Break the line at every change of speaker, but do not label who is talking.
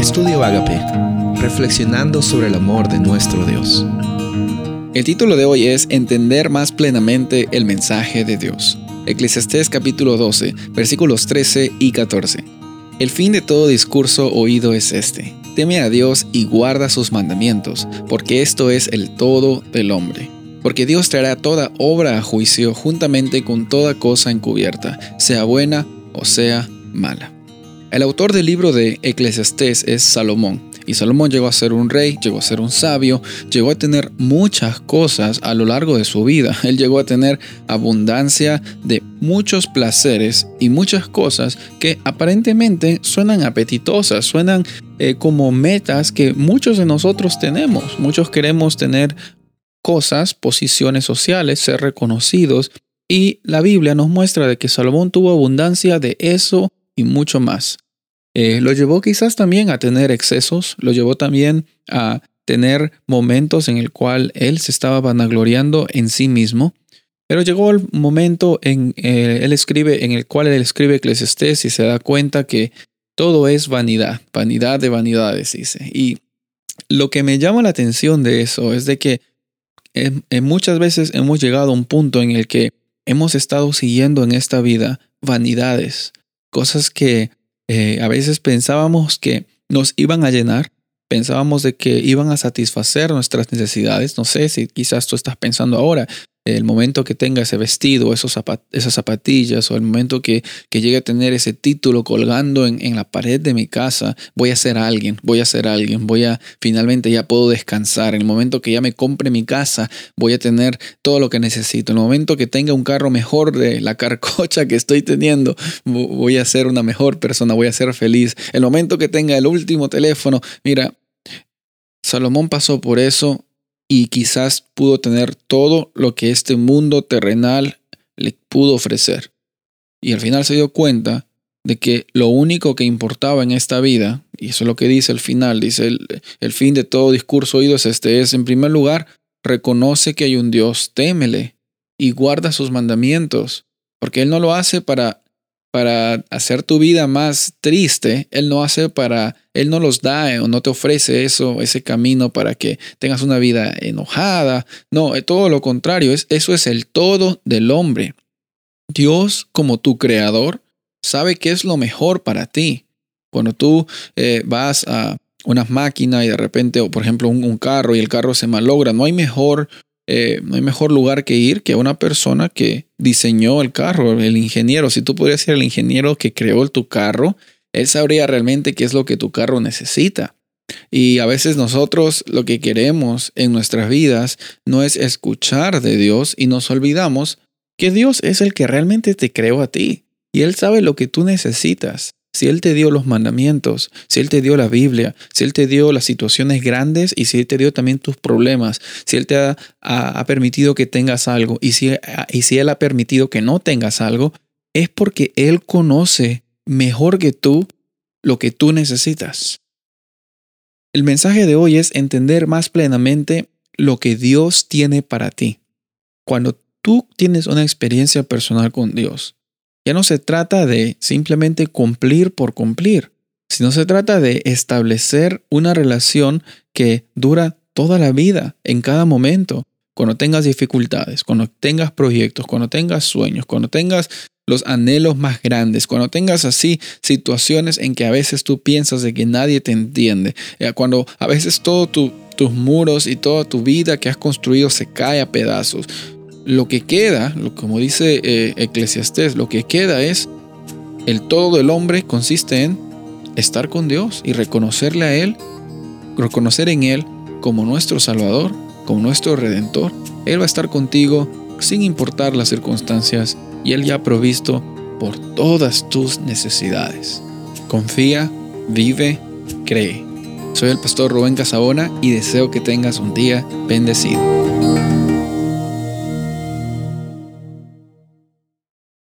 Estudio Agape, reflexionando sobre el amor de nuestro Dios.
El título de hoy es Entender más plenamente el mensaje de Dios. Eclesiastés capítulo 12, versículos 13 y 14. El fin de todo discurso oído es este. Teme a Dios y guarda sus mandamientos, porque esto es el todo del hombre. Porque Dios traerá toda obra a juicio juntamente con toda cosa encubierta, sea buena o sea mala. El autor del libro de Eclesiastés es Salomón, y Salomón llegó a ser un rey, llegó a ser un sabio, llegó a tener muchas cosas a lo largo de su vida. Él llegó a tener abundancia de muchos placeres y muchas cosas que aparentemente suenan apetitosas, suenan eh, como metas que muchos de nosotros tenemos. Muchos queremos tener cosas, posiciones sociales, ser reconocidos. Y la Biblia nos muestra de que Salomón tuvo abundancia de eso y mucho más. Eh, lo llevó quizás también a tener excesos, lo llevó también a tener momentos en el cual él se estaba vanagloriando en sí mismo. Pero llegó el momento en eh, él escribe en el cual él escribe Eclesiastés y se da cuenta que todo es vanidad, vanidad de vanidades, dice. Y lo que me llama la atención de eso es de que en muchas veces hemos llegado a un punto en el que hemos estado siguiendo en esta vida vanidades, cosas que eh, a veces pensábamos que nos iban a llenar, pensábamos de que iban a satisfacer nuestras necesidades. No sé si quizás tú estás pensando ahora, el momento que tenga ese vestido, esos esas zapatillas, o el momento que, que llegue a tener ese título colgando en, en, la pared de mi casa, voy a ser alguien, voy a ser alguien, voy a, finalmente ya puedo descansar. En el momento que ya me compre mi casa, voy a tener todo lo que necesito. En el momento que tenga un carro mejor de la carcocha que estoy teniendo, voy a ser una mejor persona, voy a ser feliz. El momento que tenga el último teléfono, mira, Salomón pasó por eso y quizás pudo tener todo lo que este mundo terrenal le pudo ofrecer. Y al final se dio cuenta de que lo único que importaba en esta vida, y eso es lo que dice el final, dice el, fin de todo discurso oído es este, es en primer lugar, reconoce que hay un Dios, témele y guarda sus mandamientos, porque Él no lo hace para para hacer tu vida más triste, Él no hace para, Él no los da eh, o no te ofrece eso, ese camino para que tengas una vida enojada. No, eh, todo lo contrario, es, eso es el todo del hombre. Dios, como tu creador, sabe qué es lo mejor para ti. Cuando tú eh, vas a unas máquinas y de repente, o por ejemplo, un, un, carro y el carro se malogra, no hay mejor eh, no hay mejor lugar que ir que una persona que diseñó el carro, el ingeniero. Si tú podrías ser el ingeniero que creó tu carro, él sabría realmente qué es lo que tu carro necesita. Y a veces nosotros lo que queremos en nuestras vidas no es escuchar de Dios y nos olvidamos que Dios es el que realmente te creó a ti y Él sabe lo que tú necesitas. Si Él te dio los mandamientos, si Él te dio la Biblia, si Él te dio las situaciones grandes y si Él te dio también tus problemas, si Él te ha, permitido que tengas algo y si, y si Él ha permitido que no tengas algo, es porque Él conoce mejor que tú lo que tú necesitas. El mensaje de hoy es entender más plenamente lo que Dios tiene para ti. Cuando tú tienes una experiencia personal con Dios, ya no se trata de simplemente cumplir por cumplir, sino se trata de establecer una relación que dura toda la vida, en cada momento. Cuando tengas dificultades, cuando tengas proyectos, cuando tengas sueños, cuando tengas los anhelos más grandes, cuando tengas así situaciones en que a veces tú piensas de que nadie te entiende, eh, cuando a veces todos tus muros y toda tu vida que has construido se cae a pedazos, lo que queda, como dice eh, Eclesiastés, lo que queda es el todo del hombre consiste en estar con Dios y reconocerle a Él, reconocer en Él como nuestro Salvador, como nuestro Redentor. Él va a estar contigo sin importar las circunstancias y Él ya ha provisto por todas tus necesidades. Confía, vive, cree. Soy el pastor Rubén Casabona y deseo que tengas un día bendecido.